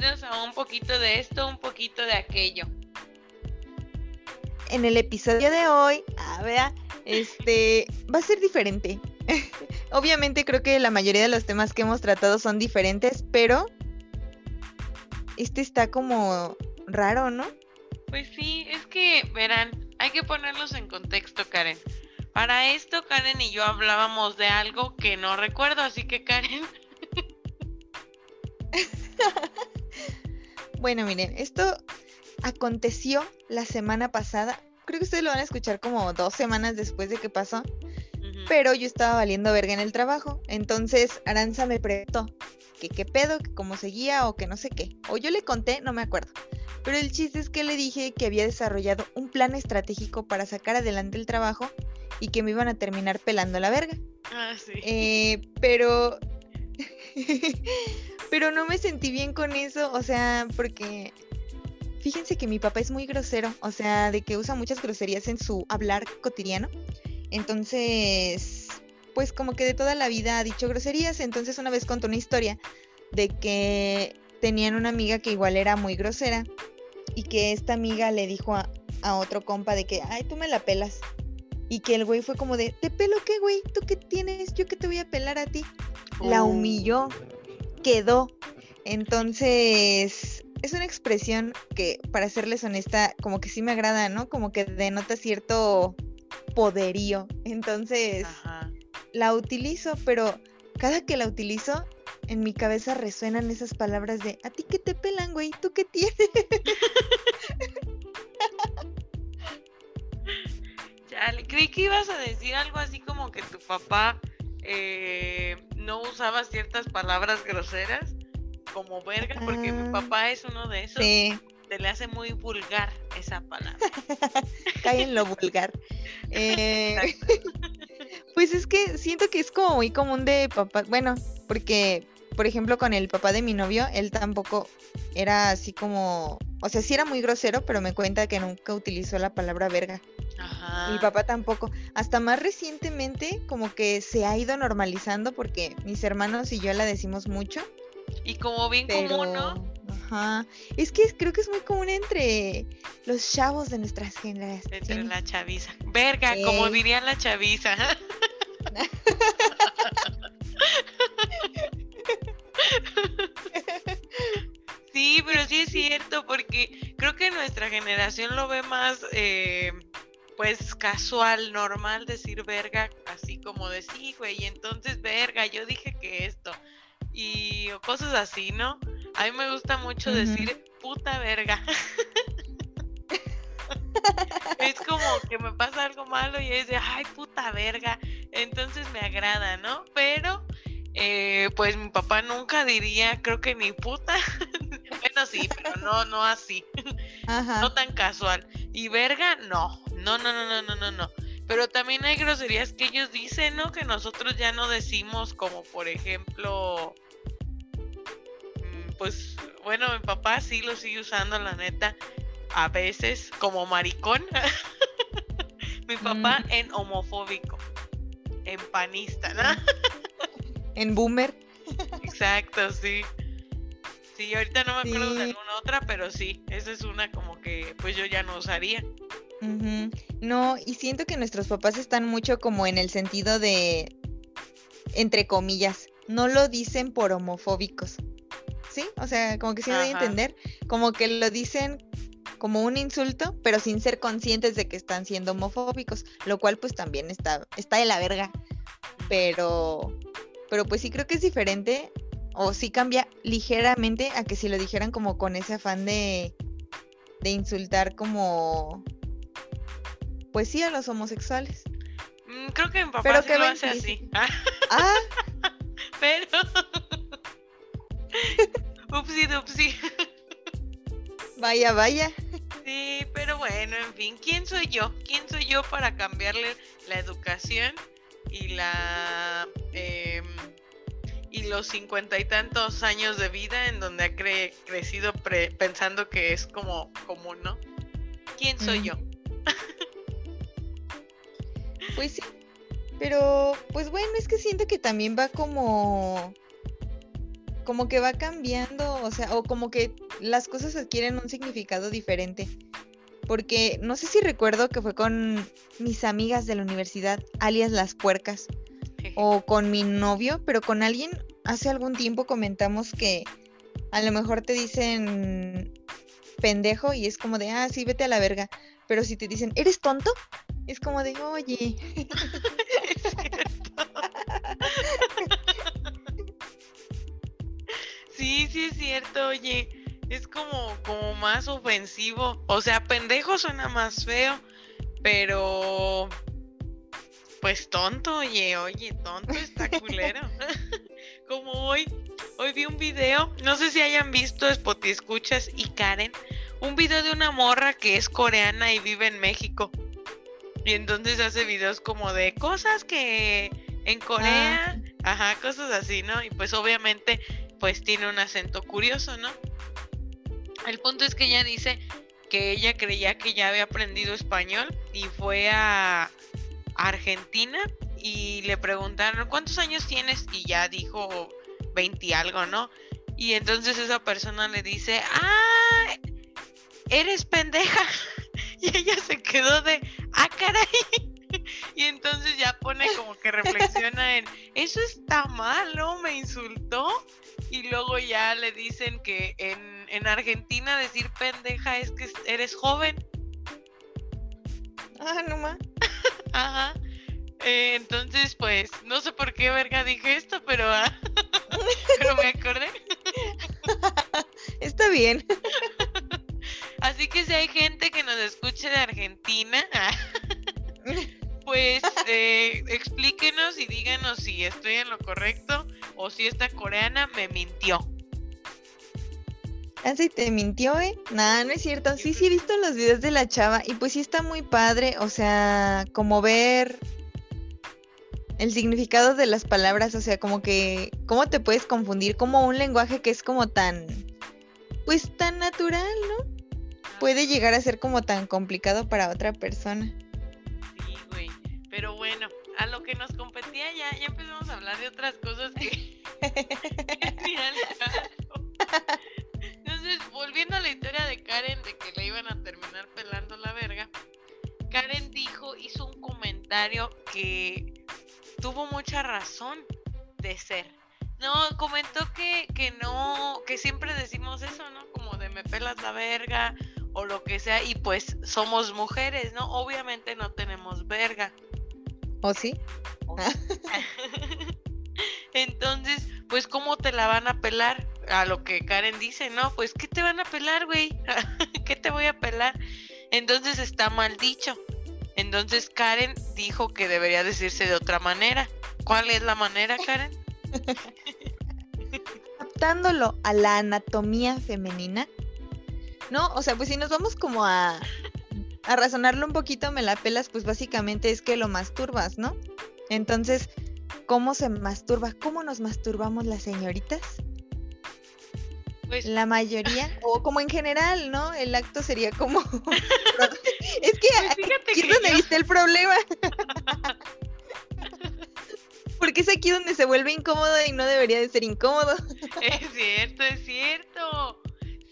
bienvenidos a un poquito de esto, un poquito de aquello. En el episodio de hoy, a ver, este va a ser diferente. Obviamente creo que la mayoría de los temas que hemos tratado son diferentes, pero este está como raro, ¿no? Pues sí, es que verán, hay que ponerlos en contexto, Karen. Para esto, Karen y yo hablábamos de algo que no recuerdo, así que Karen. bueno, miren, esto aconteció la semana pasada. Creo que ustedes lo van a escuchar como dos semanas después de que pasó. Pero yo estaba valiendo verga en el trabajo. Entonces Aranza me preguntó que qué pedo, que cómo seguía o que no sé qué. O yo le conté, no me acuerdo. Pero el chiste es que le dije que había desarrollado un plan estratégico para sacar adelante el trabajo y que me iban a terminar pelando la verga. Ah, sí. Eh, pero pero no me sentí bien con eso, o sea, porque fíjense que mi papá es muy grosero, o sea, de que usa muchas groserías en su hablar cotidiano. Entonces, pues como que de toda la vida ha dicho groserías, entonces una vez contó una historia de que tenían una amiga que igual era muy grosera y que esta amiga le dijo a, a otro compa de que, ay, tú me la pelas. Y que el güey fue como de, ¿te pelo qué, güey? ¿Tú qué tienes? Yo que te voy a pelar a ti. La oh. humilló quedó. Entonces, es una expresión que, para serles honesta, como que sí me agrada, ¿no? Como que denota cierto poderío. Entonces, la utilizo, pero cada que la utilizo, en mi cabeza resuenan esas palabras de, ¿a ti qué te pelan, güey? ¿Tú qué tienes? Chale, creí que ibas a decir algo así como que tu papá eh, no usaba ciertas palabras groseras como verga, porque mi ah. papá es uno de esos. Sí. Se le hace muy vulgar esa palabra. Cae en lo vulgar. Eh, pues es que siento que es como muy común de papá. Bueno, porque, por ejemplo, con el papá de mi novio, él tampoco era así como. O sea, sí era muy grosero, pero me cuenta que nunca utilizó la palabra verga. Mi papá tampoco. Hasta más recientemente como que se ha ido normalizando porque mis hermanos y yo la decimos mucho. Y como bien común, ¿no? Ajá. Es que creo que es muy común entre los chavos de nuestras generaciones. Entre la chaviza. Verga, como diría la chaviza. sí, pero sí es cierto, porque creo que nuestra generación lo ve más eh, pues casual, normal decir verga, así como decir, güey, y entonces verga, yo dije que esto, y cosas así, ¿no? A mí me gusta mucho decir puta verga. es como que me pasa algo malo y es de, ay, puta verga, entonces me agrada, ¿no? Pero, eh, pues mi papá nunca diría, creo que ni puta. bueno, sí, pero no, no así. No tan casual. Y verga, no. No, no, no, no, no, no, no. Pero también hay groserías que ellos dicen, ¿no? Que nosotros ya no decimos, como por ejemplo, mm, pues bueno, mi papá sí lo sigue usando, la neta, a veces como maricón. mi papá mm. en homofóbico, en panista, ¿no? en boomer. Exacto, sí. Sí, ahorita no me acuerdo de alguna otra, pero sí, esa es una como que pues yo ya no usaría. No, y siento que nuestros papás están mucho como en el sentido de, entre comillas, no lo dicen por homofóbicos. ¿Sí? O sea, como que sí me doy a entender, como que lo dicen como un insulto, pero sin ser conscientes de que están siendo homofóbicos, lo cual pues también está, está de la verga. Pero, pero pues sí creo que es diferente, o sí cambia ligeramente a que si lo dijeran como con ese afán de, de insultar como pues sí a los homosexuales. Mm, creo que mi papá Pero sí lo hace así. Ah. Pero. upsi dupsi. Vaya, vaya. Sí, pero bueno, en fin, ¿quién soy yo? ¿Quién soy yo para cambiarle la educación y la em, y los cincuenta y tantos años de vida en donde ha crecido pensando que es como común, ¿no? ¿Quién soy yo? Pues sí. Pero, pues bueno, es que siento que también va como. como que va cambiando, o sea, o como que las cosas adquieren un significado diferente. Porque no sé si recuerdo que fue con mis amigas de la universidad, alias las puercas, o con mi novio, pero con alguien hace algún tiempo comentamos que a lo mejor te dicen pendejo y es como de, ah, sí, vete a la verga. Pero si te dicen, ¿eres tonto? Es como de, oye. sí, sí es cierto, oye. Es como, como más ofensivo. O sea, pendejo suena más feo, pero pues tonto, oye, oye, tonto está culero. como hoy, hoy vi un video, no sé si hayan visto Spotify Escuchas y Karen, un video de una morra que es coreana y vive en México. Y entonces hace videos como de cosas que en Corea, ah. ajá, cosas así, ¿no? Y pues obviamente pues tiene un acento curioso, ¿no? El punto es que ella dice que ella creía que ya había aprendido español y fue a Argentina y le preguntaron, ¿cuántos años tienes? Y ya dijo 20 algo, ¿no? Y entonces esa persona le dice, ah, eres pendeja. Y ella se quedó de, ah, caray. Y entonces ya pone como que reflexiona en, eso está mal, ¿no? Me insultó. Y luego ya le dicen que en, en Argentina decir pendeja es que eres joven. Ah, no más. Ajá. Eh, entonces, pues, no sé por qué verga dije esto, pero, ah, pero me acordé. Está bien. Así que si hay gente que nos escuche de Argentina, pues eh, explíquenos y díganos si estoy en lo correcto o si esta coreana me mintió. Ah, sí, te mintió, ¿eh? Nada, no es cierto. Sí, sí he visto los videos de la chava y pues sí está muy padre, o sea, como ver el significado de las palabras, o sea, como que, ¿cómo te puedes confundir? Como un lenguaje que es como tan, pues tan natural, ¿no? Puede llegar a ser como tan complicado para otra persona. Sí, güey. Pero bueno, a lo que nos competía ya, ya empezamos a hablar de otras cosas. Entonces, volviendo a la historia de Karen de que le iban a terminar pelando la verga, Karen dijo, hizo un comentario que tuvo mucha razón de ser. No, comentó que, que no, que siempre decimos eso, ¿no? Como de me pelas la verga o lo que sea, y pues somos mujeres, ¿no? Obviamente no tenemos verga. ¿O sí? Entonces, pues, ¿cómo te la van a pelar? A lo que Karen dice, ¿no? Pues, ¿qué te van a pelar, güey? ¿Qué te voy a pelar? Entonces está mal dicho. Entonces Karen dijo que debería decirse de otra manera. ¿Cuál es la manera, Karen? Adaptándolo a la anatomía femenina. No, o sea, pues si nos vamos como a, a razonarlo un poquito, me la pelas, pues básicamente es que lo masturbas, ¿no? Entonces, ¿cómo se masturba? ¿Cómo nos masturbamos las señoritas? Pues la mayoría, o como en general, ¿no? El acto sería como... es que pues aquí es donde viste el problema. Porque es aquí donde se vuelve incómodo y no debería de ser incómodo. es cierto, es cierto.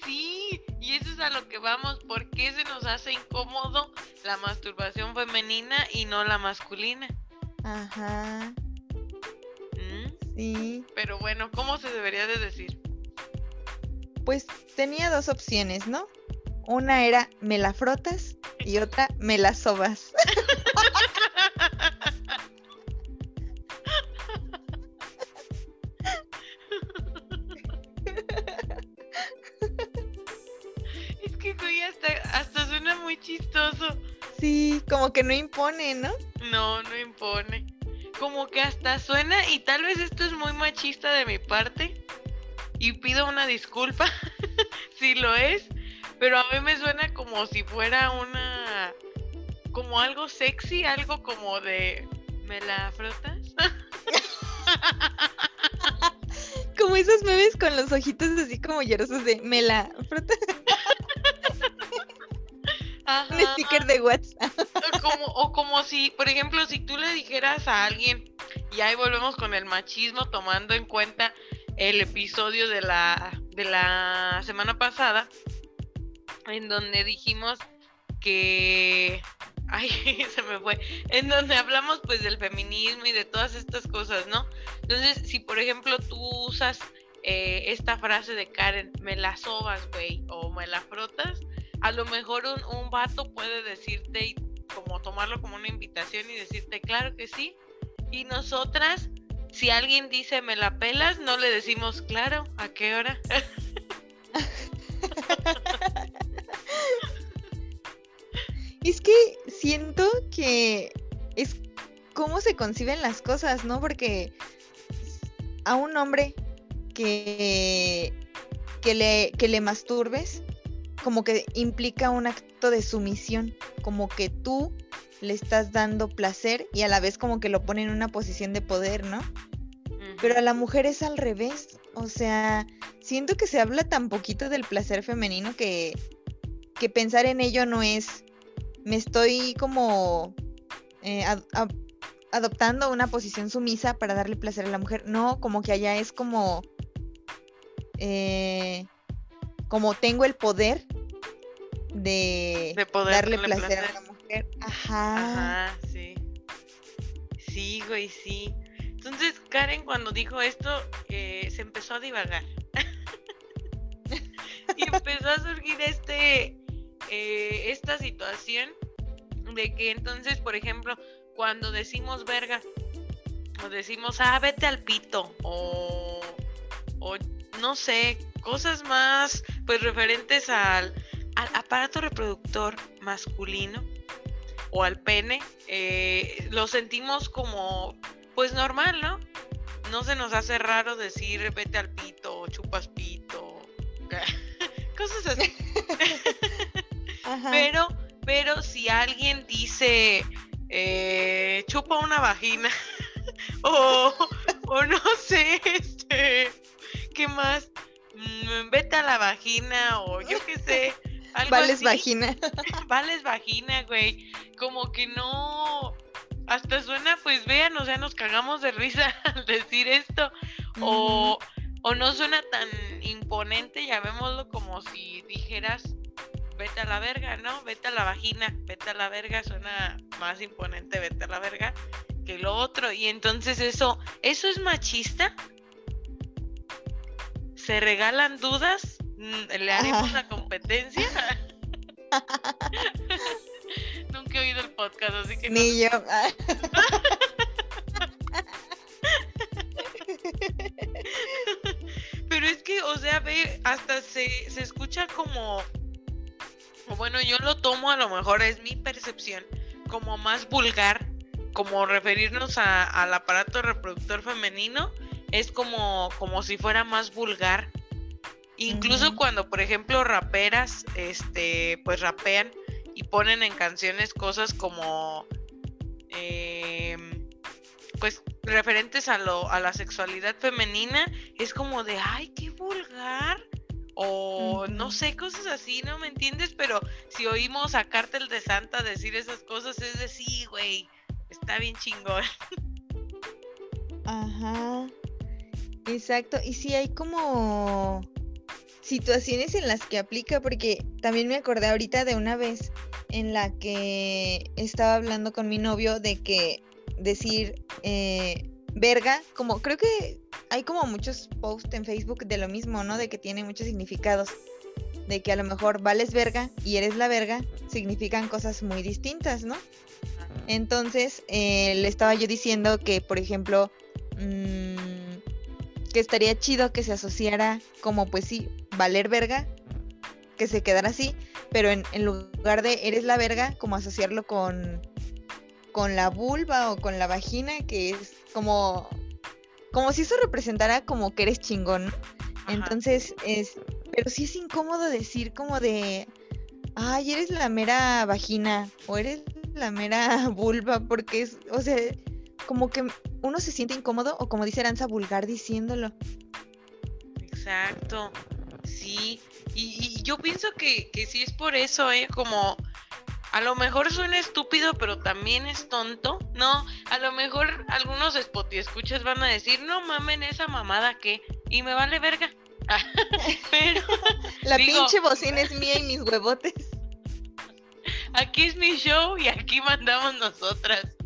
Sí, y eso es a lo que vamos. ¿Por qué se nos hace incómodo la masturbación femenina y no la masculina? Ajá. ¿Mm? Sí. Pero bueno, ¿cómo se debería de decir? Pues tenía dos opciones, ¿no? Una era me la frotas y otra me la sobas. Es que güey, hasta, hasta suena muy chistoso. Sí, como que no impone, ¿no? No, no impone. Como que hasta suena, y tal vez esto es muy machista de mi parte, y pido una disculpa si lo es, pero a mí me suena como si fuera una como algo sexy, algo como de ¿me la frotas? como esos memes con los ojitos así como llorosos de ¿me la frotas? Un sticker de WhatsApp. Como, o como si, por ejemplo, si tú le dijeras a alguien, y ahí volvemos con el machismo tomando en cuenta el episodio de la, de la semana pasada, en donde dijimos que ay, se me fue, en donde hablamos pues del feminismo y de todas estas cosas, ¿no? Entonces, si por ejemplo tú usas eh, esta frase de Karen, me la sobas, güey, o me la frotas, a lo mejor un, un vato puede decirte y como tomarlo como una invitación y decirte, claro que sí. Y nosotras, si alguien dice me la pelas, no le decimos, claro, ¿a qué hora? es que siento que es cómo se conciben las cosas, ¿no? Porque a un hombre que, que, le, que le masturbes, como que implica un acto de sumisión, como que tú le estás dando placer y a la vez como que lo pone en una posición de poder, ¿no? Pero a la mujer es al revés, o sea, siento que se habla tan poquito del placer femenino que, que pensar en ello no es, me estoy como eh, adoptando una posición sumisa para darle placer a la mujer, no, como que allá es como eh, como tengo el poder de, darle placer, a la mujer. Ajá. Sí. Sí, güey, sí. Entonces, Karen, cuando dijo esto, eh, se empezó a divagar. y empezó a surgir este, eh, esta situación de que entonces, por ejemplo, cuando decimos verga, o decimos, ah, vete al pito, o, o no sé, cosas más pues referentes al, aparato reproductor masculino o al pene, eh, lo sentimos como pues normal, ¿no? No se nos hace raro decir vete al pito, o chupas pito, cosas así. Pero, pero si alguien dice eh, chupa una vagina o, o no sé, este, ¿qué más? Mm, vete a la vagina o yo qué sé. Algo Vales vagina. Vales vagina, güey. Como que no. Hasta suena, pues vean, o sea, nos cagamos de risa al decir esto. O, o no suena tan imponente, llamémoslo como si dijeras, vete a la verga, ¿no? Vete a la vagina, vete a la verga, suena más imponente, vete a la verga que lo otro. Y entonces eso, ¿eso es machista? se regalan dudas, le haremos la competencia. Nunca he oído el podcast, así que Ni yo. Pero es que, o sea, ve, hasta se, se escucha como, bueno, yo lo tomo, a lo mejor es mi percepción, como más vulgar, como referirnos al aparato reproductor femenino es como, como si fuera más vulgar. Incluso cuando, por ejemplo, raperas, este, pues rapean y ponen en canciones cosas como, em, pues, referentes a, lo, a la sexualidad femenina, es como de, ay, qué vulgar. O no sé, cosas así, ¿no me entiendes? Pero si oímos a Cártel de Santa decir esas cosas, es de sí, güey, está bien chingón. Ajá. Exacto, y sí hay como situaciones en las que aplica, porque también me acordé ahorita de una vez en la que estaba hablando con mi novio de que decir eh, verga, como creo que hay como muchos posts en Facebook de lo mismo, ¿no? De que tiene muchos significados, de que a lo mejor vales verga y eres la verga, significan cosas muy distintas, ¿no? Entonces, eh, le estaba yo diciendo que, por ejemplo, mmm, que estaría chido que se asociara como pues sí, valer verga, que se quedara así, pero en, lugar de eres la verga, como asociarlo con, con la vulva o con la vagina, que es como, como si eso representara como que eres chingón. Entonces, es, pero sí es incómodo decir como de, ay, eres la mera vagina o eres la mera vulva, porque es, o sea, como que uno se siente incómodo o como dice Aranza, vulgar diciéndolo. Exacto, sí. Y, yo pienso que, que sí es por eso, ¿eh? Como a lo mejor suena estúpido, pero también es tonto. No, a lo mejor algunos spot escuchas van a decir, no mamen esa mamada que, y me vale verga. pero la pinche bocina es mía y mis huevotes. Aquí es mi show y aquí mandamos nosotras.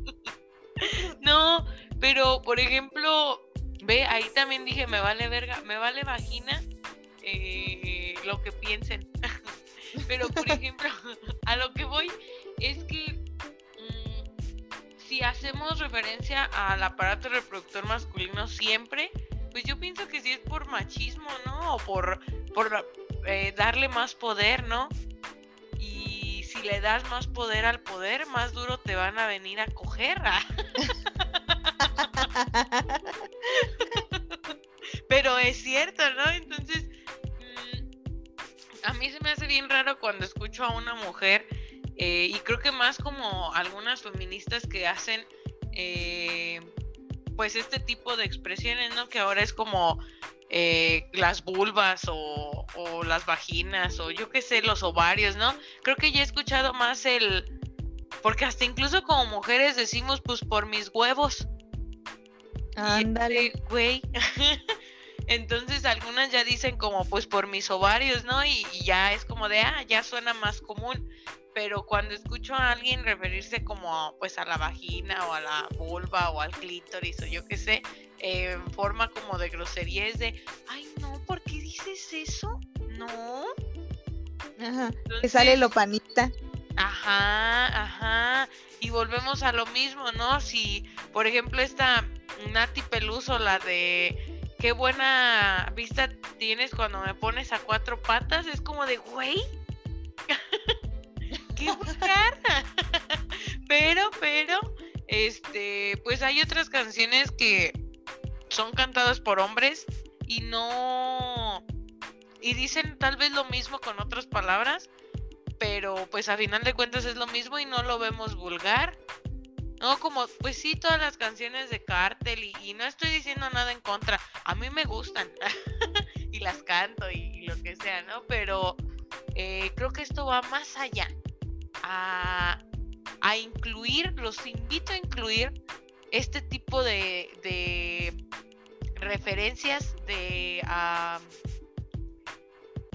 no, pero por ejemplo, ve, ahí también dije, me vale verga, me vale vagina eh, lo que piensen. pero por ejemplo, a lo que voy es que mm, si hacemos referencia al aparato reproductor masculino siempre, pues yo pienso que sí es por machismo, ¿no? O por, por eh, darle más poder, ¿no? Y si le das más poder al poder, más duro te van a venir a coger. Pero es cierto, ¿no? Entonces, mm, a mí se me hace bien raro cuando escucho a una mujer, eh, y creo que más como algunas feministas que hacen... Eh, pues este tipo de expresiones, ¿no? Que ahora es como eh, las vulvas o, las vaginas o yo qué sé, los ovarios, ¿no? Creo que ya he escuchado más el... Porque hasta incluso como mujeres decimos, pues por mis huevos. Ándale. Güey. Entonces algunas ya dicen como pues por mis ovarios, ¿no? Y, y, ya es como de, ah, ya suena más común pero cuando escucho a alguien referirse como pues a la vagina o a la vulva o al clítoris o yo qué sé, en forma como de grosería es de, ay no, ¿por qué dices eso? No. Ajá, que sale lo panita. Ajá, ajá. Y volvemos a lo mismo, ¿no? Si, por ejemplo, esta Nati Peluso, la de qué buena vista tienes cuando me pones a cuatro patas, es como de, güey. buscar. pero, pero, este, pues hay otras canciones que son cantadas por hombres y no. Y dicen tal vez lo mismo con otras palabras, pero pues a final de cuentas es lo mismo y no lo vemos vulgar. No, como, pues sí, todas las canciones de Cartel y, no estoy diciendo nada en contra. A mí me gustan y las canto y, lo que sea, ¿no? Pero eh, creo que esto va más allá a, incluir, los invito a incluir este tipo de, referencias de,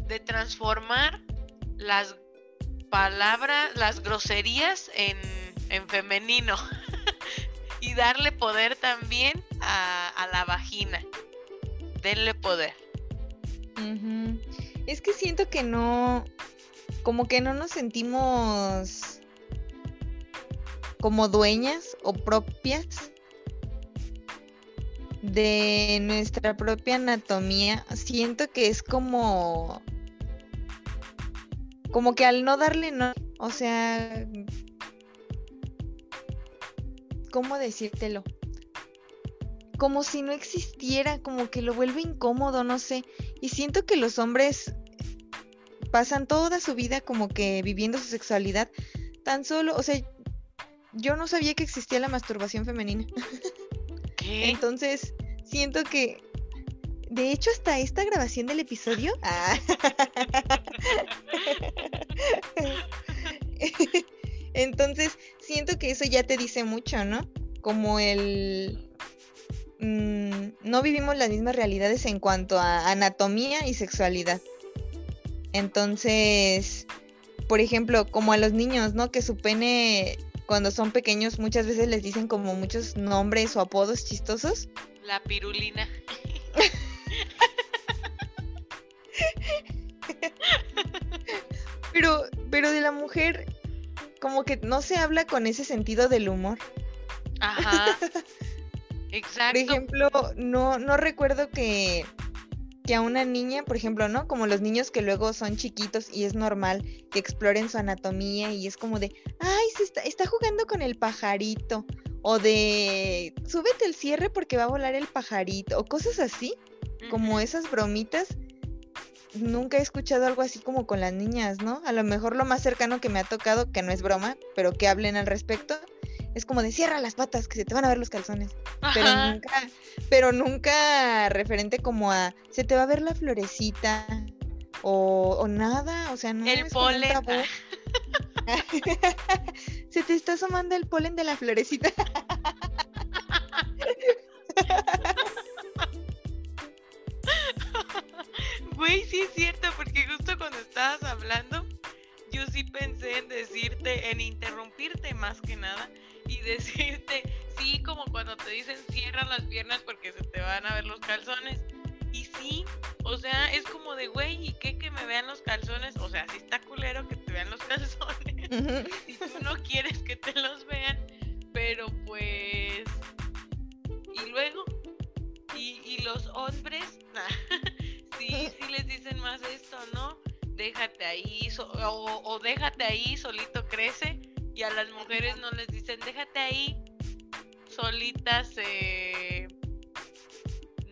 de transformar las palabras, las groserías en, en femenino y darle poder también a, la vagina. Denle poder. Es que siento que no, como que no nos sentimos como dueñas o propias de nuestra propia anatomía. Siento que es como como que al no darle no, o sea, ¿cómo decírtelo? Como si no existiera, como que lo vuelve incómodo, no sé. Y siento que los hombres pasan toda su vida como que viviendo su sexualidad tan solo, o sea, yo no sabía que existía la masturbación femenina. ¿Qué? Entonces, siento que, de hecho, hasta esta grabación del episodio... Ah. Entonces, siento que eso ya te dice mucho, ¿no? Como el... Mm, no vivimos las mismas realidades en cuanto a anatomía y sexualidad. Entonces, por ejemplo, como a los niños, ¿no? Que su pene cuando son pequeños muchas veces les dicen como muchos nombres o apodos chistosos. La pirulina. Pero, pero de la mujer, como que no se habla con ese sentido del humor. Ajá. Exacto. Por ejemplo, no, no recuerdo que que a una niña, por ejemplo, ¿no? Como los niños que luego son chiquitos y es normal que exploren su anatomía y es como de, ay, se está, está jugando con el pajarito. O de, súbete el cierre porque va a volar el pajarito. O cosas así, como esas bromitas. Nunca he escuchado algo así como con las niñas, ¿no? A lo mejor lo más cercano que me ha tocado, que no es broma, pero que hablen al respecto, es como de cierra las patas, que se te van a ver los calzones. Pero nunca, pero nunca referente como a se te va a ver la florecita o, nada, o sea, no el polen. Se te está asomando el polen de la florecita. Güey, sí es cierto, porque justo cuando estabas hablando, yo sí pensé en decirte, en interrumpirte más que nada, y decirte, sí, como cuando te dicen cierra las piernas porque se te van a ver los calzones. Y sí, o sea, es como de, güey, ¿y qué que me vean los calzones? O sea, si está culero que te vean los calzones. y tú no quieres que te los vean, pero pues... Y luego, y, y los hombres, sí, sí dicen más esto, ¿no? Déjate ahí, o, déjate ahí, solito crece. Y a las mujeres no les dicen, déjate ahí, solitas se,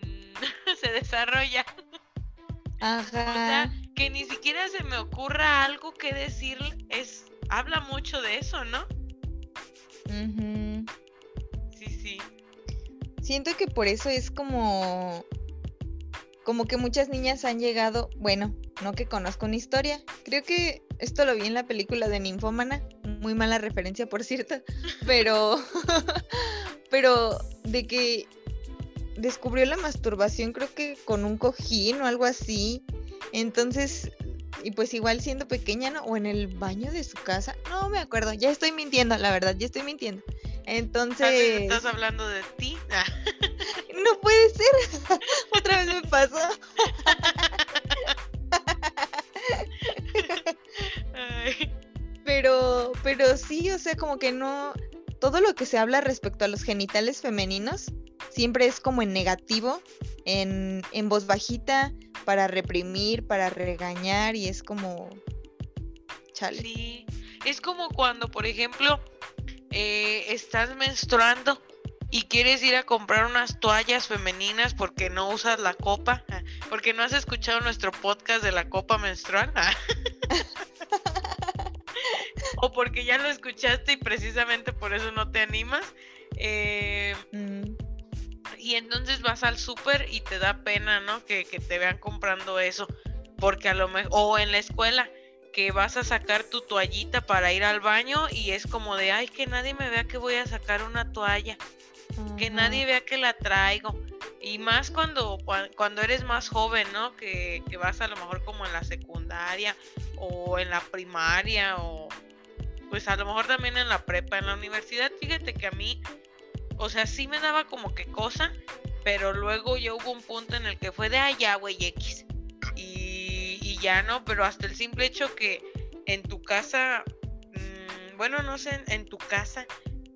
mm, se desarrolla. Ajá. O sea, que ni siquiera se me ocurra algo que decir, es, habla mucho de eso, ¿no? Sí, sí. Siento que por eso es como como que muchas niñas han llegado, bueno, no que conozco una historia, creo que esto lo vi en la película de Ninfómana, muy mala referencia por cierto, pero, pero de que descubrió la masturbación creo que con un cojín o algo así, entonces, y pues igual siendo pequeña, ¿no? O en el baño de su casa, no me acuerdo, ya estoy mintiendo, la verdad, ya estoy mintiendo. Entonces... ¿Estás hablando de ti? no puede ser. Otra vez me pasó. Pero, pero sí, o sea, como que no. Todo lo que se habla respecto a los genitales femeninos siempre es como en negativo, en, en voz bajita, para reprimir, para regañar, y es como. Chale. Sí, es como cuando, por ejemplo, eh, estás menstruando y quieres ir a comprar unas toallas femeninas porque no usas la copa, porque no has escuchado nuestro podcast de la copa menstrual, ah. o porque ya lo escuchaste y precisamente por eso no te animas. Eh. Y entonces vas al súper y te da pena, ¿no? Que, que te vean comprando eso, porque a lo mejor, o en la escuela que vas a sacar tu toallita para ir al baño y es como de, ay, que nadie me vea que voy a sacar una toalla, que nadie vea que la traigo. Y más cuando, cuando eres más joven, ¿no? Que, que vas a lo mejor como en la secundaria o en la primaria o pues a lo mejor también en la prepa, en la universidad. Fíjate que a mí, o sea, sí me daba como que cosa, pero luego ya hubo un punto en el que fue de, ya, güey, X ya no, pero hasta el simple hecho que en tu casa, mm, bueno, no sé en, tu casa,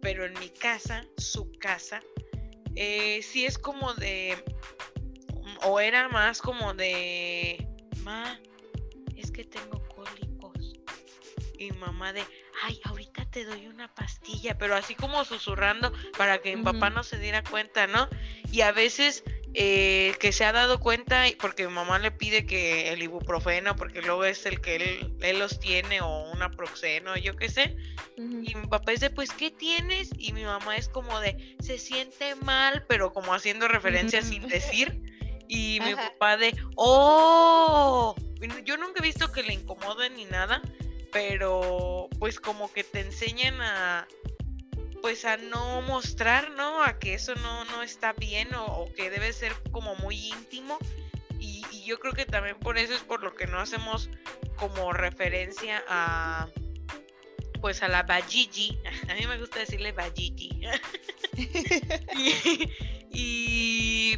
pero en mi casa, su casa, eh, sí es como de, o era más como de, ma, es que tengo cólicos. Y mamá de, ay, ahorita te doy una pastilla, pero así como susurrando para que mi papá no se diera cuenta, ¿no? Y a veces eh, que se ha dado cuenta, porque mi mamá le pide que el ibuprofeno, porque luego es el que él, los tiene, o una proxeno, yo qué sé. Y mi papá dice, pues, ¿qué tienes? Y mi mamá es como de, se siente mal, pero como haciendo referencia sin decir. Y mi papá de, oh, yo nunca he visto que le incomoden ni nada, pero pues como que te enseñan a, pues a no mostrar, ¿no? A que eso no, no está bien o, que debe ser como muy íntimo. Y, yo creo que también por eso es por lo que no hacemos como referencia a pues a la Bajiji. A mí me gusta decirle Bajiji. y,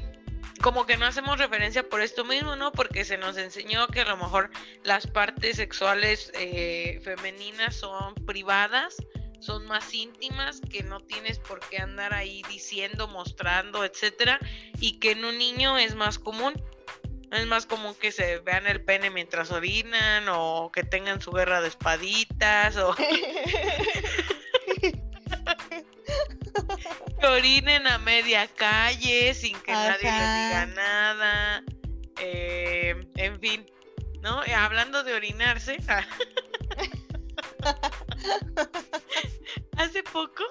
como que no hacemos referencia por esto mismo, ¿no? Porque se nos enseñó que a lo mejor las partes sexuales eh, femeninas son privadas son más íntimas, que no tienes por qué andar ahí diciendo, mostrando, etcétera, y que en un niño es más común. Es más común que se vean el pene mientras orinan o que tengan su guerra de espaditas o que orinen a media calle sin que nadie les diga nada. Eh, en fin, ¿no? Hablando de orinarse. Hace poco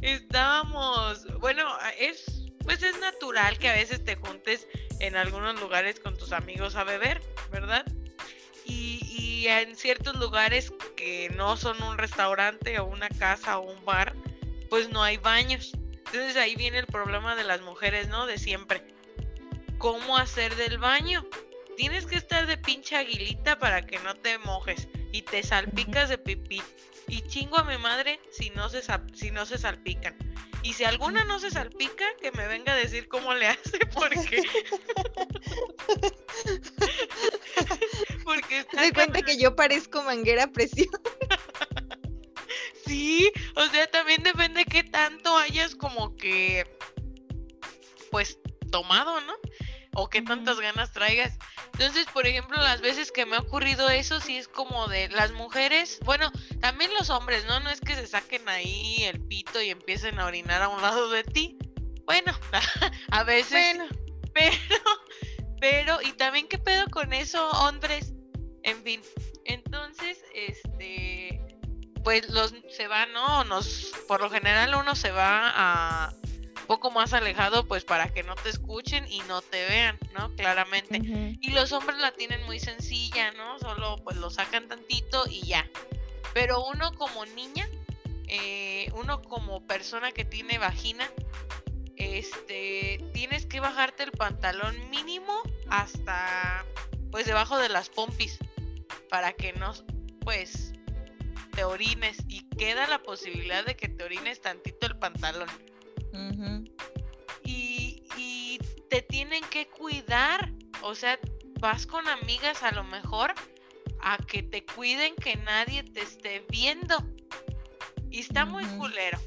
estábamos, bueno, es pues es natural que a veces te juntes en algunos lugares con tus amigos a beber, ¿verdad? Y, y en ciertos lugares que no son un restaurante o una casa o un bar, pues no hay baños. Entonces ahí viene el problema de las mujeres, ¿no? De siempre. ¿Cómo hacer del baño? Tienes que estar de pinche aguilita para que no te mojes y te salpicas de pipí. Y chingo a mi madre si no se, si no se salpican. Y si alguna no se salpica, que me venga a decir cómo le hace, porque. porque está. Me cuenta que yo parezco manguera presión. sí, o sea, también depende qué tanto hayas como que. Pues tomado, ¿no? O qué tantas ganas traigas. Entonces, por ejemplo, las veces que me ha ocurrido eso, sí es como de las mujeres, bueno, también los hombres, ¿no? No es que se saquen ahí el pito y empiecen a orinar a un lado de ti. Bueno, a veces. Bueno. Pero, pero, y también qué pedo con eso, hombres. En fin. Entonces, este, pues los se va, ¿no? Nos, por lo general uno se va a poco más alejado pues para que no te escuchen y no te vean, ¿no? Claramente. Y los hombres la tienen muy sencilla, ¿no? Solo pues lo sacan tantito y ya. Pero uno como niña, eh, uno como persona que tiene vagina, este, tienes que bajarte el pantalón mínimo hasta pues debajo de las pompis para que no pues te orines y queda la posibilidad de que te orines tantito el pantalón y, te tienen que cuidar. O sea, vas con amigas a lo mejor a que te cuiden que nadie te esté viendo. Y está muy culero.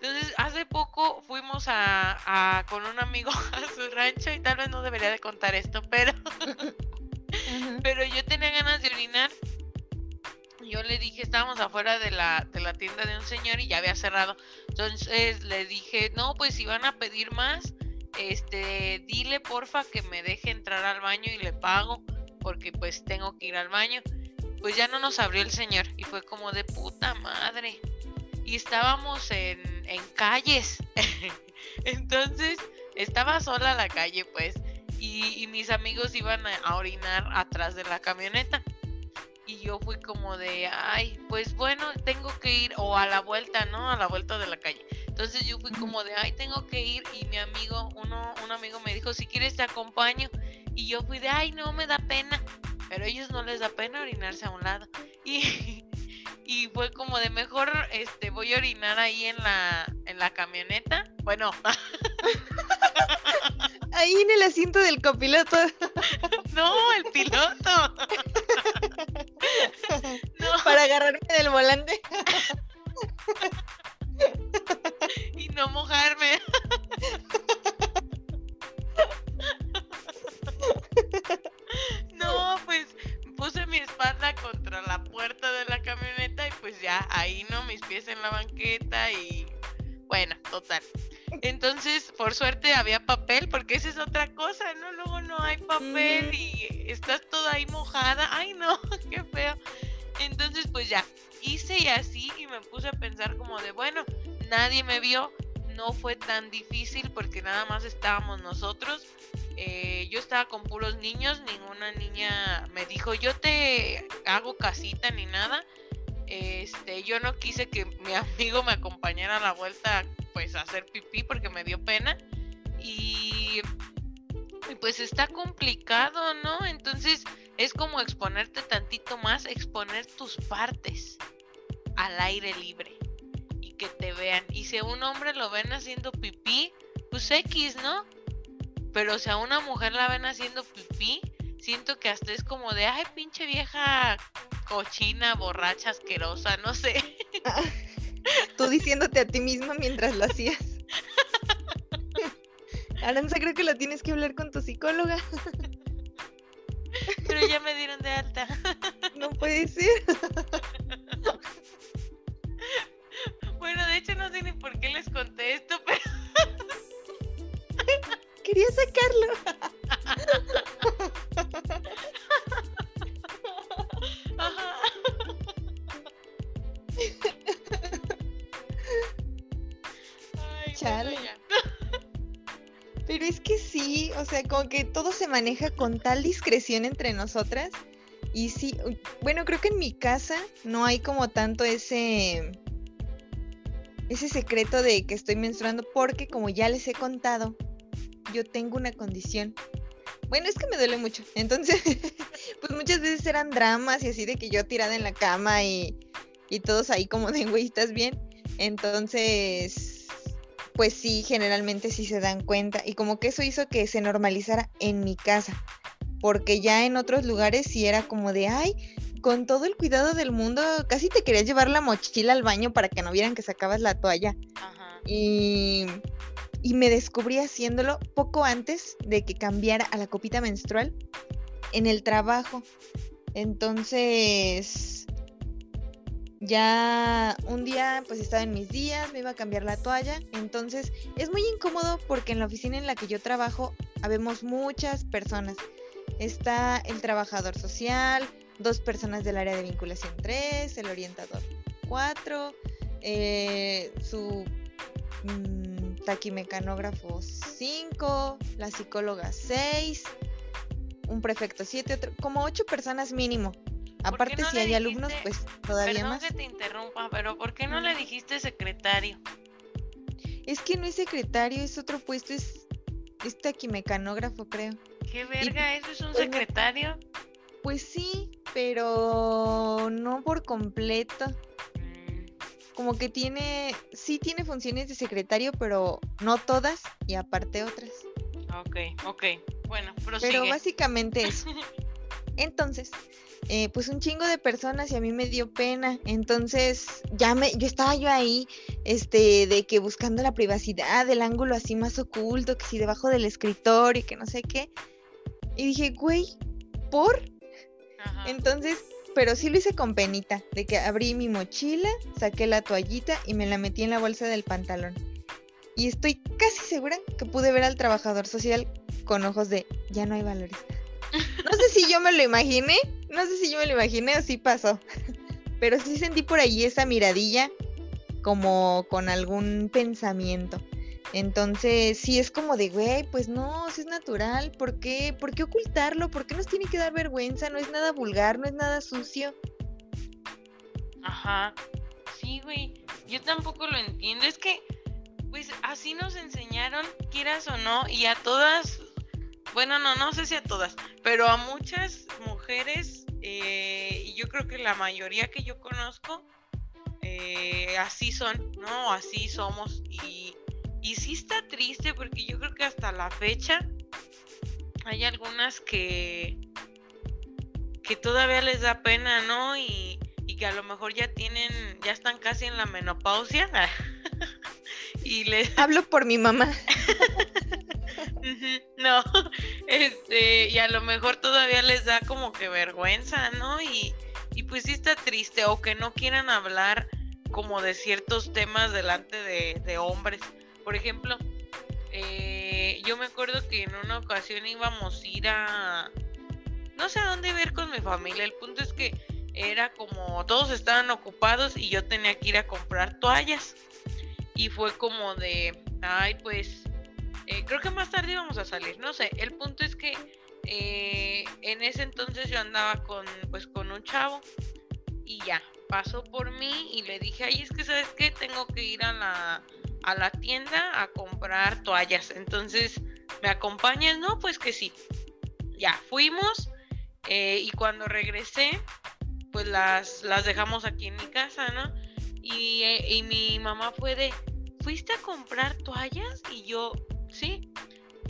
Entonces, hace poco fuimos a, con un amigo a su rancho y tal vez no debería de contar esto, pero, pero yo tenía ganas de orinar yo le dije, estábamos afuera de la, de la tienda de un señor y ya había cerrado. Entonces le dije, no, pues si van a pedir más, este, dile porfa que me deje entrar al baño y le pago, porque pues tengo que ir al baño. Pues ya no nos abrió el señor y fue como de puta madre. Y estábamos en, en calles. Entonces estaba sola la calle pues. Y, y mis amigos iban a orinar atrás de la camioneta y yo fui como de, ay, pues bueno, tengo que ir, o a la vuelta, ¿no? A la vuelta de la calle. Entonces yo fui como de, ay, tengo que ir, y mi amigo, uno, un amigo me dijo, si quieres te acompaño, y yo fui de, ay, no, me da pena, pero a ellos no les da pena orinarse a un lado. Y, y fue como de, mejor, este, voy a orinar ahí en la, en la camioneta. Bueno. ahí en el asiento del copiloto. no, el piloto. Para agarrarme del volante. y no mojarme. no, pues puse mi espalda contra la puerta de la camioneta y pues ya ahí no mis pies en la banqueta y bueno, total. Entonces, por suerte había papel, porque esa es otra cosa, ¿no? Luego no hay papel y estás toda ahí mojada. Ay, no, qué feo. Entonces, pues ya, hice y así y me puse a pensar como de, bueno, nadie me vio, no fue tan difícil porque nada más estábamos nosotros. Eh, yo estaba con puros niños, ninguna niña me dijo, yo te hago casita ni nada. Este, yo no quise que mi amigo me acompañara a la vuelta pues a hacer pipí porque me dio pena y, y pues está complicado, ¿no? Entonces es como exponerte tantito más, exponer tus partes al aire libre y que te vean. Y si a un hombre lo ven haciendo pipí, pues X, ¿no? Pero si a una mujer la ven haciendo pipí, siento que hasta es como de, ay, pinche vieja cochina, borracha, asquerosa, no sé. Tú diciéndote a ti misma mientras lo hacías. Aranza, creo que lo tienes que hablar con tu psicóloga. Pero ya me dieron de alta. No puede ser. Bueno, de hecho no sé ni por qué les conté esto, pero... Quería sacarlo. Pero es que sí, o sea, como que todo se maneja con tal discreción entre nosotras Y sí, bueno, creo que en mi casa no hay como tanto ese ese secreto de que estoy menstruando porque como ya les he contado, yo tengo una condición. Bueno, es que me duele mucho. Entonces, pues muchas veces eran dramas y así de que yo tirada en la cama y, y todos ahí como de, güey, ¿estás bien? Entonces, pues sí, generalmente sí se dan cuenta. Y como que eso hizo que se normalizara en mi casa. Porque ya en otros lugares sí era como de, ay, con todo el cuidado del mundo, casi te querías llevar la mochila al baño para que no vieran que sacabas la toalla. Y, y me descubrí haciéndolo poco antes de que cambiara a la copita menstrual en el trabajo. Entonces, ya un día pues estaba en mis días, me iba a cambiar la toalla, entonces es muy incómodo porque en la oficina en la que yo trabajo habemos muchas personas. Está el trabajador social, dos personas del área de vinculación 3, el orientador 4, eh, su mm, taquimecanógrafo 5, la psicóloga 6, un prefecto 7, como 8 personas mínimo. Aparte, si hay alumnos, pues todavía perdón más. que te interrumpa, pero ¿por qué no le dijiste secretario? Es que no es secretario, es otro puesto, es, es taquimecanógrafo, creo. ¿Qué verga? ¿Eso es un secretario? Pues sí, pero no por completo. Mm, Como que tiene, sí tiene funciones de secretario, pero no todas y aparte otras. ok, ok. Bueno, Pero prosigue. básicamente eso. Entonces, eh, pues un chingo de personas y a mí me dio pena. Entonces, ya me, yo estaba yo ahí, este, de que buscando la privacidad, el ángulo así más oculto, que si debajo del escritorio y que no sé qué. Y dije, güey, ¿por? Ajá. Entonces, pero sí lo hice con penita, de que abrí mi mochila, saqué la toallita y me la metí en la bolsa del pantalón. Y estoy casi segura que pude ver al trabajador social con ojos de ya no hay valores. No sé si yo me lo imaginé, no sé si yo me lo imaginé o si pasó. Pero sí sentí por ahí esa miradilla como con algún pensamiento. Entonces, sí es como de, güey, pues no, si es natural, ¿por qué? ¿Por qué ocultarlo? ¿Por qué nos tiene que dar vergüenza? No es nada vulgar, no es nada sucio. Ajá. Sí, güey. Yo tampoco lo entiendo. Es que, pues así nos enseñaron, quieras o no, y a todas, bueno, no, no sé si a todas, pero a muchas eh, y yo creo que la mayoría que yo conozco, eh, así son, ¿no? Así somos. Y, y sí está triste porque yo creo que hasta la fecha hay algunas que que todavía les da pena, ¿no? Y, y que a lo mejor ya tienen, ya están casi en la menopausia. y les Hablo por mi mamá. No, este, y a lo mejor todavía les da como que vergüenza, ¿no? Y, y pues sí está triste, o que no quieran hablar como de ciertos temas delante de, hombres. Por ejemplo, eh, yo me acuerdo que en una ocasión íbamos a ir a... No sé a dónde ir con mi familia, el punto es que era como todos estaban ocupados y yo tenía que ir a comprar toallas. Y fue como de, ay, pues eh, creo que más tarde íbamos a salir, no sé. El punto es que eh, en ese entonces yo andaba con, pues, con un chavo y ya, pasó por mí y le dije, ay, es que sabes qué, tengo que ir a la, a la tienda a comprar toallas. Entonces, ¿me acompañas? No, pues que sí. Ya, fuimos eh, y cuando regresé, pues las, las dejamos aquí en mi casa, ¿no? Y, y mi mamá fue de, ¿fuiste a comprar toallas? Y yo, sí.